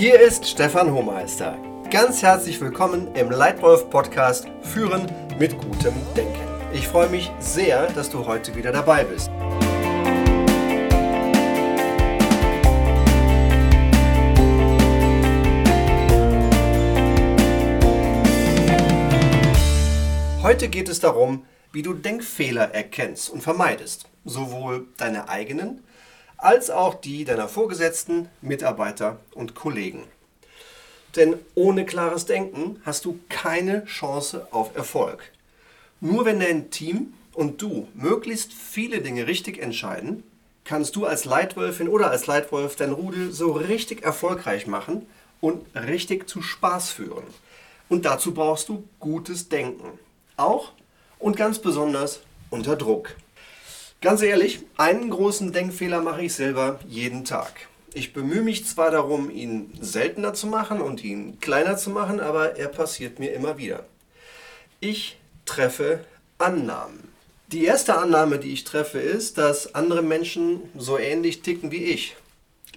Hier ist Stefan Hohmeister. Ganz herzlich willkommen im Leitwolf Podcast Führen mit gutem Denken. Ich freue mich sehr, dass du heute wieder dabei bist. Heute geht es darum, wie du Denkfehler erkennst und vermeidest, sowohl deine eigenen als auch die deiner Vorgesetzten, Mitarbeiter und Kollegen. Denn ohne klares Denken hast du keine Chance auf Erfolg. Nur wenn dein Team und du möglichst viele Dinge richtig entscheiden, kannst du als Leitwölfin oder als Leitwolf dein Rudel so richtig erfolgreich machen und richtig zu Spaß führen. Und dazu brauchst du gutes Denken. Auch und ganz besonders unter Druck. Ganz ehrlich, einen großen Denkfehler mache ich selber jeden Tag. Ich bemühe mich zwar darum, ihn seltener zu machen und ihn kleiner zu machen, aber er passiert mir immer wieder. Ich treffe Annahmen. Die erste Annahme, die ich treffe, ist, dass andere Menschen so ähnlich ticken wie ich.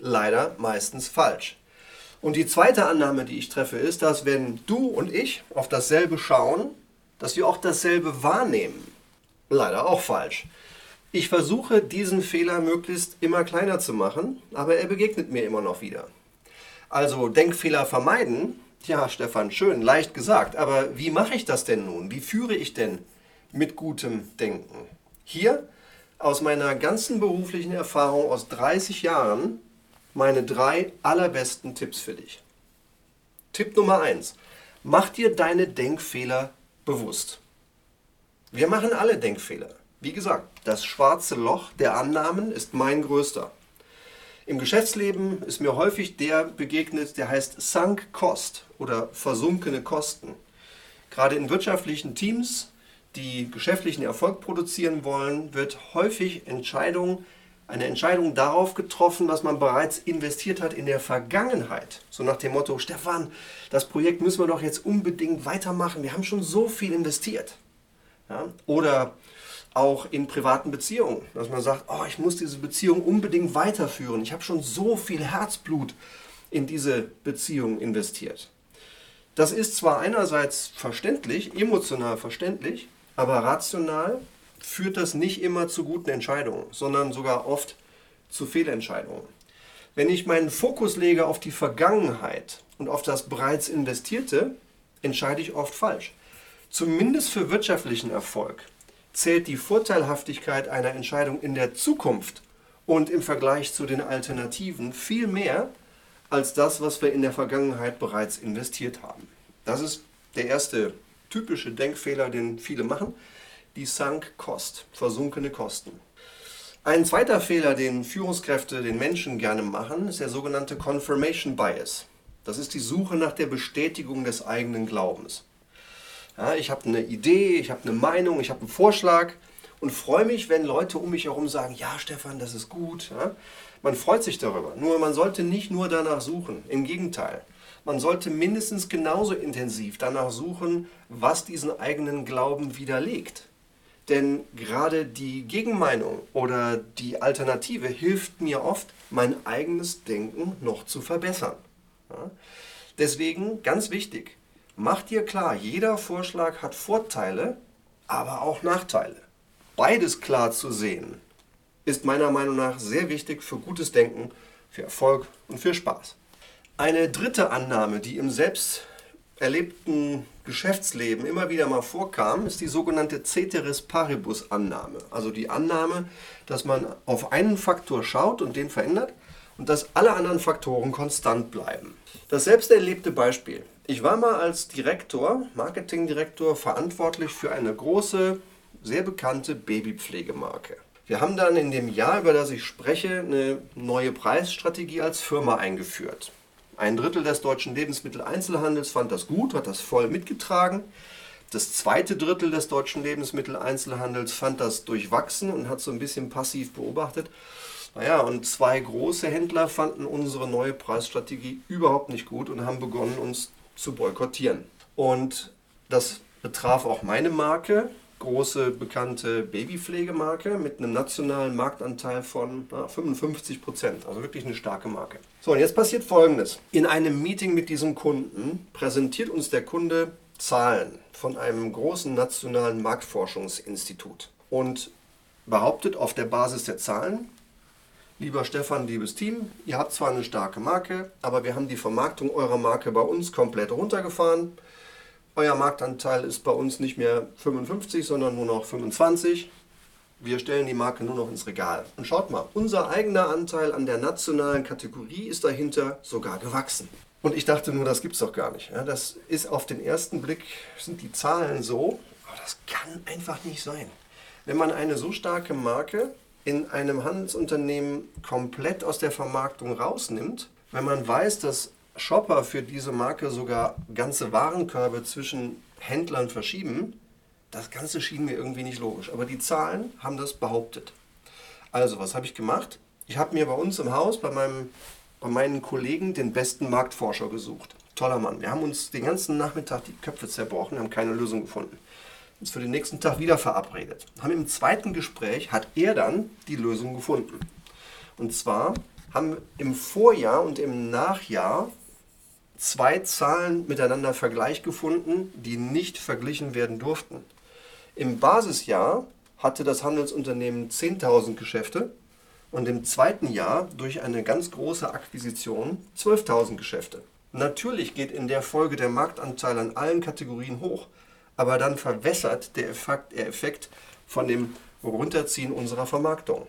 Leider meistens falsch. Und die zweite Annahme, die ich treffe, ist, dass wenn du und ich auf dasselbe schauen, dass wir auch dasselbe wahrnehmen. Leider auch falsch. Ich versuche diesen Fehler möglichst immer kleiner zu machen, aber er begegnet mir immer noch wieder. Also Denkfehler vermeiden, ja Stefan, schön, leicht gesagt, aber wie mache ich das denn nun? Wie führe ich denn mit gutem Denken? Hier aus meiner ganzen beruflichen Erfahrung aus 30 Jahren meine drei allerbesten Tipps für dich. Tipp Nummer 1. Mach dir deine Denkfehler bewusst. Wir machen alle Denkfehler. Wie gesagt, das schwarze Loch der Annahmen ist mein größter. Im Geschäftsleben ist mir häufig der begegnet, der heißt Sunk Cost oder versunkene Kosten. Gerade in wirtschaftlichen Teams, die geschäftlichen Erfolg produzieren wollen, wird häufig Entscheidung, eine Entscheidung darauf getroffen, was man bereits investiert hat in der Vergangenheit. So nach dem Motto, Stefan, das Projekt müssen wir doch jetzt unbedingt weitermachen, wir haben schon so viel investiert. Ja? Oder auch in privaten Beziehungen, dass man sagt, oh, ich muss diese Beziehung unbedingt weiterführen. Ich habe schon so viel Herzblut in diese Beziehung investiert. Das ist zwar einerseits verständlich, emotional verständlich, aber rational führt das nicht immer zu guten Entscheidungen, sondern sogar oft zu Fehlentscheidungen. Wenn ich meinen Fokus lege auf die Vergangenheit und auf das bereits Investierte, entscheide ich oft falsch. Zumindest für wirtschaftlichen Erfolg zählt die Vorteilhaftigkeit einer Entscheidung in der Zukunft und im Vergleich zu den Alternativen viel mehr als das, was wir in der Vergangenheit bereits investiert haben. Das ist der erste typische Denkfehler, den viele machen, die Sunk Cost, versunkene Kosten. Ein zweiter Fehler, den Führungskräfte den Menschen gerne machen, ist der sogenannte Confirmation Bias. Das ist die Suche nach der Bestätigung des eigenen Glaubens. Ja, ich habe eine Idee, ich habe eine Meinung, ich habe einen Vorschlag und freue mich, wenn Leute um mich herum sagen, ja Stefan, das ist gut. Ja? Man freut sich darüber. Nur man sollte nicht nur danach suchen. Im Gegenteil. Man sollte mindestens genauso intensiv danach suchen, was diesen eigenen Glauben widerlegt. Denn gerade die Gegenmeinung oder die Alternative hilft mir oft, mein eigenes Denken noch zu verbessern. Ja? Deswegen ganz wichtig, Mach dir klar, jeder Vorschlag hat Vorteile, aber auch Nachteile. Beides klar zu sehen, ist meiner Meinung nach sehr wichtig für gutes Denken, für Erfolg und für Spaß. Eine dritte Annahme, die im selbst erlebten Geschäftsleben immer wieder mal vorkam, ist die sogenannte Ceteris Paribus Annahme. Also die Annahme, dass man auf einen Faktor schaut und den verändert und dass alle anderen Faktoren konstant bleiben. Das selbst erlebte Beispiel. Ich war mal als Direktor, Marketingdirektor, verantwortlich für eine große, sehr bekannte Babypflegemarke. Wir haben dann in dem Jahr, über das ich spreche, eine neue Preisstrategie als Firma eingeführt. Ein Drittel des deutschen Lebensmitteleinzelhandels fand das gut, hat das voll mitgetragen. Das zweite Drittel des deutschen Lebensmitteleinzelhandels fand das durchwachsen und hat so ein bisschen passiv beobachtet. Naja, und zwei große Händler fanden unsere neue Preisstrategie überhaupt nicht gut und haben begonnen, uns zu boykottieren. Und das betraf auch meine Marke große bekannte Babypflegemarke mit einem nationalen Marktanteil von na, 55 Prozent. Also wirklich eine starke Marke. So, und jetzt passiert Folgendes. In einem Meeting mit diesem Kunden präsentiert uns der Kunde Zahlen von einem großen nationalen Marktforschungsinstitut und behauptet auf der Basis der Zahlen, lieber Stefan, liebes Team, ihr habt zwar eine starke Marke, aber wir haben die Vermarktung eurer Marke bei uns komplett runtergefahren. Euer Marktanteil ist bei uns nicht mehr 55, sondern nur noch 25. Wir stellen die Marke nur noch ins Regal. Und schaut mal, unser eigener Anteil an der nationalen Kategorie ist dahinter sogar gewachsen. Und ich dachte nur, das gibt es doch gar nicht. Das ist auf den ersten Blick, sind die Zahlen so, aber das kann einfach nicht sein. Wenn man eine so starke Marke in einem Handelsunternehmen komplett aus der Vermarktung rausnimmt, wenn man weiß, dass Shopper für diese Marke sogar ganze Warenkörbe zwischen Händlern verschieben, das Ganze schien mir irgendwie nicht logisch. Aber die Zahlen haben das behauptet. Also, was habe ich gemacht? Ich habe mir bei uns im Haus, bei, meinem, bei meinen Kollegen, den besten Marktforscher gesucht. Toller Mann. Wir haben uns den ganzen Nachmittag die Köpfe zerbrochen, haben keine Lösung gefunden uns für den nächsten Tag wieder verabredet. Haben im zweiten Gespräch hat er dann die Lösung gefunden. Und zwar haben im Vorjahr und im Nachjahr zwei Zahlen miteinander Vergleich gefunden, die nicht verglichen werden durften. Im Basisjahr hatte das Handelsunternehmen 10.000 Geschäfte und im zweiten Jahr durch eine ganz große Akquisition 12.000 Geschäfte. Natürlich geht in der Folge der Marktanteil an allen Kategorien hoch, aber dann verwässert der Effekt, der Effekt von dem Runterziehen unserer Vermarktung.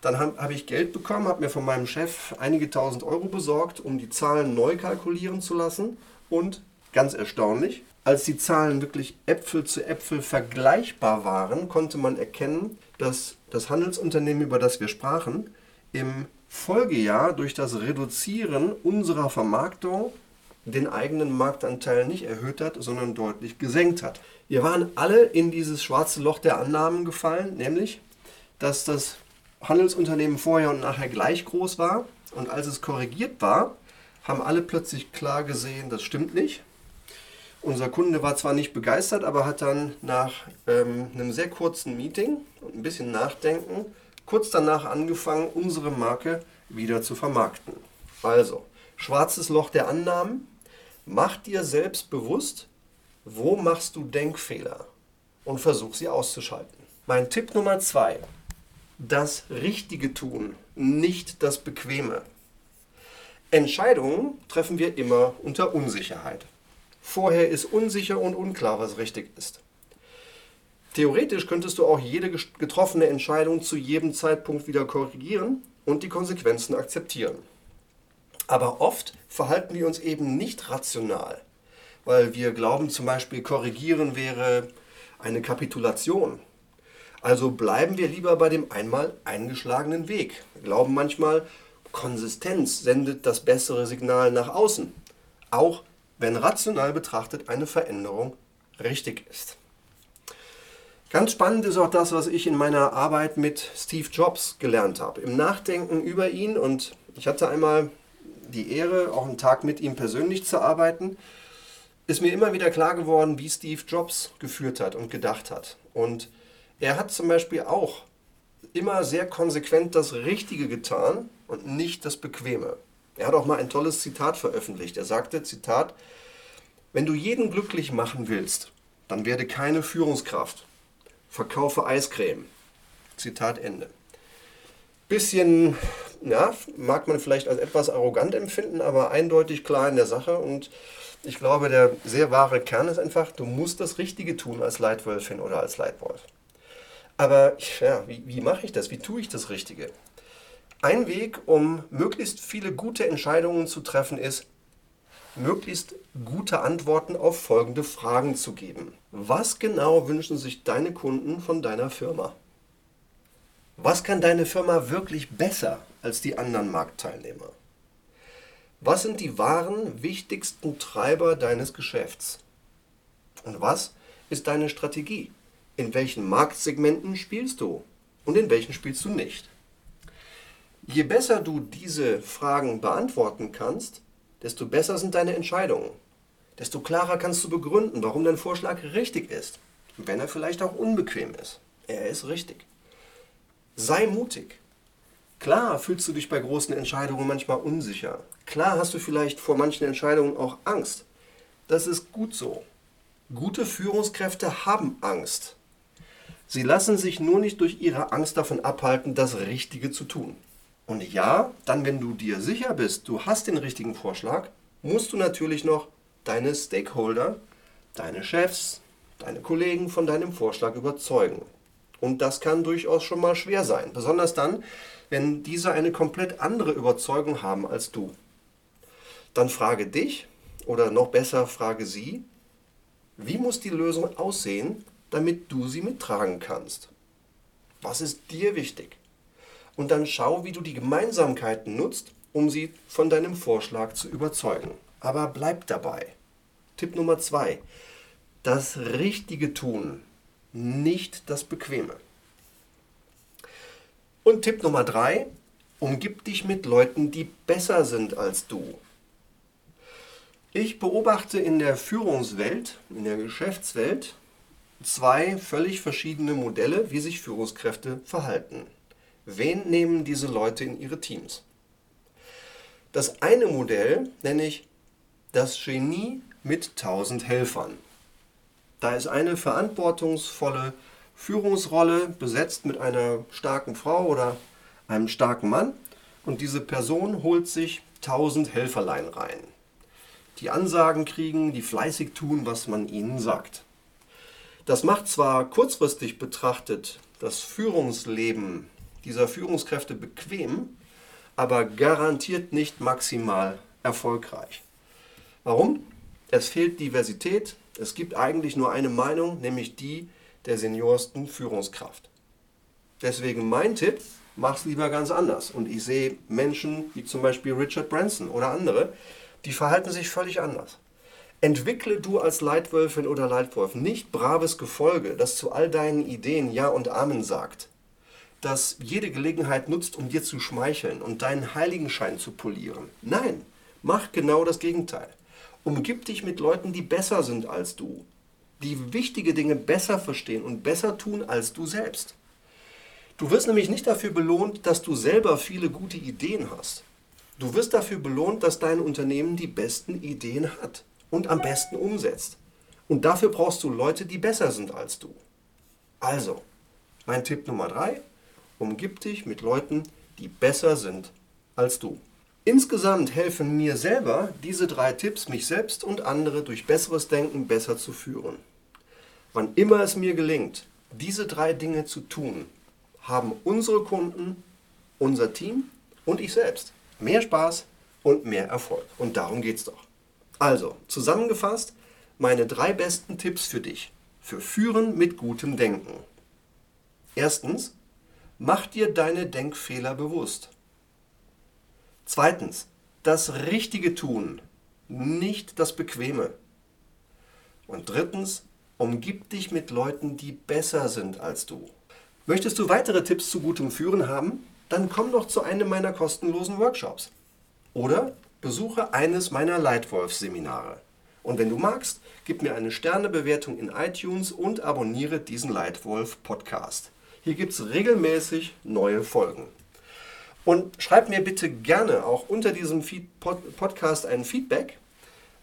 Dann habe hab ich Geld bekommen, habe mir von meinem Chef einige tausend Euro besorgt, um die Zahlen neu kalkulieren zu lassen. Und ganz erstaunlich, als die Zahlen wirklich Äpfel zu Äpfel vergleichbar waren, konnte man erkennen, dass das Handelsunternehmen, über das wir sprachen, im Folgejahr durch das Reduzieren unserer Vermarktung den eigenen Marktanteil nicht erhöht hat, sondern deutlich gesenkt hat. Wir waren alle in dieses schwarze Loch der Annahmen gefallen, nämlich, dass das Handelsunternehmen vorher und nachher gleich groß war und als es korrigiert war, haben alle plötzlich klar gesehen, das stimmt nicht. Unser Kunde war zwar nicht begeistert, aber hat dann nach ähm, einem sehr kurzen Meeting und ein bisschen Nachdenken kurz danach angefangen, unsere Marke wieder zu vermarkten. Also, schwarzes Loch der Annahmen, Mach dir selbst bewusst, wo machst du Denkfehler und versuch sie auszuschalten. Mein Tipp Nummer zwei, das Richtige tun, nicht das Bequeme. Entscheidungen treffen wir immer unter Unsicherheit. Vorher ist unsicher und unklar, was richtig ist. Theoretisch könntest du auch jede getroffene Entscheidung zu jedem Zeitpunkt wieder korrigieren und die Konsequenzen akzeptieren. Aber oft verhalten wir uns eben nicht rational, weil wir glauben zum Beispiel, korrigieren wäre eine Kapitulation. Also bleiben wir lieber bei dem einmal eingeschlagenen Weg. Wir glauben manchmal, Konsistenz sendet das bessere Signal nach außen, auch wenn rational betrachtet eine Veränderung richtig ist. Ganz spannend ist auch das, was ich in meiner Arbeit mit Steve Jobs gelernt habe. Im Nachdenken über ihn und ich hatte einmal die Ehre, auch einen Tag mit ihm persönlich zu arbeiten, ist mir immer wieder klar geworden, wie Steve Jobs geführt hat und gedacht hat. Und er hat zum Beispiel auch immer sehr konsequent das Richtige getan und nicht das Bequeme. Er hat auch mal ein tolles Zitat veröffentlicht. Er sagte, Zitat, wenn du jeden glücklich machen willst, dann werde keine Führungskraft. Verkaufe Eiscreme. Zitat Ende. Bisschen ja, mag man vielleicht als etwas arrogant empfinden, aber eindeutig klar in der Sache. Und ich glaube, der sehr wahre Kern ist einfach, du musst das Richtige tun als Leitwölfin oder als Leitwolf. Aber ja, wie, wie mache ich das? Wie tue ich das Richtige? Ein Weg, um möglichst viele gute Entscheidungen zu treffen, ist, möglichst gute Antworten auf folgende Fragen zu geben. Was genau wünschen sich deine Kunden von deiner Firma? Was kann deine Firma wirklich besser als die anderen Marktteilnehmer? Was sind die wahren, wichtigsten Treiber deines Geschäfts? Und was ist deine Strategie? In welchen Marktsegmenten spielst du und in welchen spielst du nicht? Je besser du diese Fragen beantworten kannst, desto besser sind deine Entscheidungen. Desto klarer kannst du begründen, warum dein Vorschlag richtig ist. wenn er vielleicht auch unbequem ist. Er ist richtig. Sei mutig. Klar fühlst du dich bei großen Entscheidungen manchmal unsicher. Klar hast du vielleicht vor manchen Entscheidungen auch Angst. Das ist gut so. Gute Führungskräfte haben Angst. Sie lassen sich nur nicht durch ihre Angst davon abhalten, das Richtige zu tun. Und ja, dann, wenn du dir sicher bist, du hast den richtigen Vorschlag, musst du natürlich noch deine Stakeholder, deine Chefs, deine Kollegen von deinem Vorschlag überzeugen. Und das kann durchaus schon mal schwer sein, besonders dann, wenn diese eine komplett andere Überzeugung haben als du. Dann frage dich, oder noch besser frage sie, wie muss die Lösung aussehen, damit du sie mittragen kannst? Was ist dir wichtig? Und dann schau, wie du die Gemeinsamkeiten nutzt, um sie von deinem Vorschlag zu überzeugen. Aber bleib dabei. Tipp Nummer zwei. Das Richtige tun, nicht das Bequeme. Und Tipp Nummer drei. Umgib dich mit Leuten, die besser sind als du. Ich beobachte in der Führungswelt, in der Geschäftswelt, zwei völlig verschiedene Modelle, wie sich Führungskräfte verhalten. Wen nehmen diese Leute in ihre Teams? Das eine Modell nenne ich das Genie mit 1000 Helfern. Da ist eine verantwortungsvolle Führungsrolle besetzt mit einer starken Frau oder einem starken Mann und diese Person holt sich 1000 Helferlein rein, die Ansagen kriegen, die fleißig tun, was man ihnen sagt. Das macht zwar kurzfristig betrachtet das Führungsleben dieser Führungskräfte bequem, aber garantiert nicht maximal erfolgreich. Warum? Es fehlt Diversität. Es gibt eigentlich nur eine Meinung, nämlich die der seniorsten Führungskraft. Deswegen mein Tipp, mach's lieber ganz anders. Und ich sehe Menschen wie zum Beispiel Richard Branson oder andere, die verhalten sich völlig anders. Entwickle du als Leitwölfin oder Leitwolf nicht braves Gefolge, das zu all deinen Ideen Ja und Amen sagt, das jede Gelegenheit nutzt, um dir zu schmeicheln und deinen Heiligenschein zu polieren. Nein, mach genau das Gegenteil. Umgib dich mit Leuten, die besser sind als du, die wichtige Dinge besser verstehen und besser tun als du selbst. Du wirst nämlich nicht dafür belohnt, dass du selber viele gute Ideen hast. Du wirst dafür belohnt, dass dein Unternehmen die besten Ideen hat und am besten umsetzt. Und dafür brauchst du Leute, die besser sind als du. Also, mein Tipp Nummer drei, umgib dich mit Leuten, die besser sind als du. Insgesamt helfen mir selber diese drei Tipps, mich selbst und andere durch besseres Denken besser zu führen. Wann immer es mir gelingt, diese drei Dinge zu tun, haben unsere Kunden, unser Team und ich selbst mehr Spaß und mehr Erfolg. Und darum geht es doch. Also, zusammengefasst, meine drei besten Tipps für dich. Für Führen mit gutem Denken. Erstens, mach dir deine Denkfehler bewusst. Zweitens, das Richtige tun, nicht das Bequeme. Und drittens, umgib dich mit Leuten, die besser sind als du. Möchtest du weitere Tipps zu gutem Führen haben? Dann komm doch zu einem meiner kostenlosen Workshops. Oder besuche eines meiner Leitwolf-Seminare. Und wenn du magst, gib mir eine Sternebewertung in iTunes und abonniere diesen Leitwolf-Podcast. Hier gibt es regelmäßig neue Folgen. Und schreib mir bitte gerne auch unter diesem Podcast ein Feedback.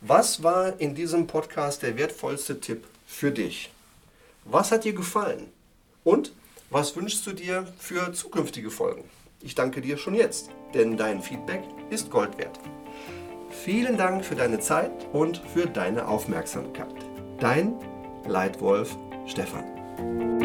Was war in diesem Podcast der wertvollste Tipp für dich? Was hat dir gefallen? Und was wünschst du dir für zukünftige Folgen? Ich danke dir schon jetzt, denn dein Feedback ist Gold wert. Vielen Dank für deine Zeit und für deine Aufmerksamkeit. Dein Leitwolf Stefan.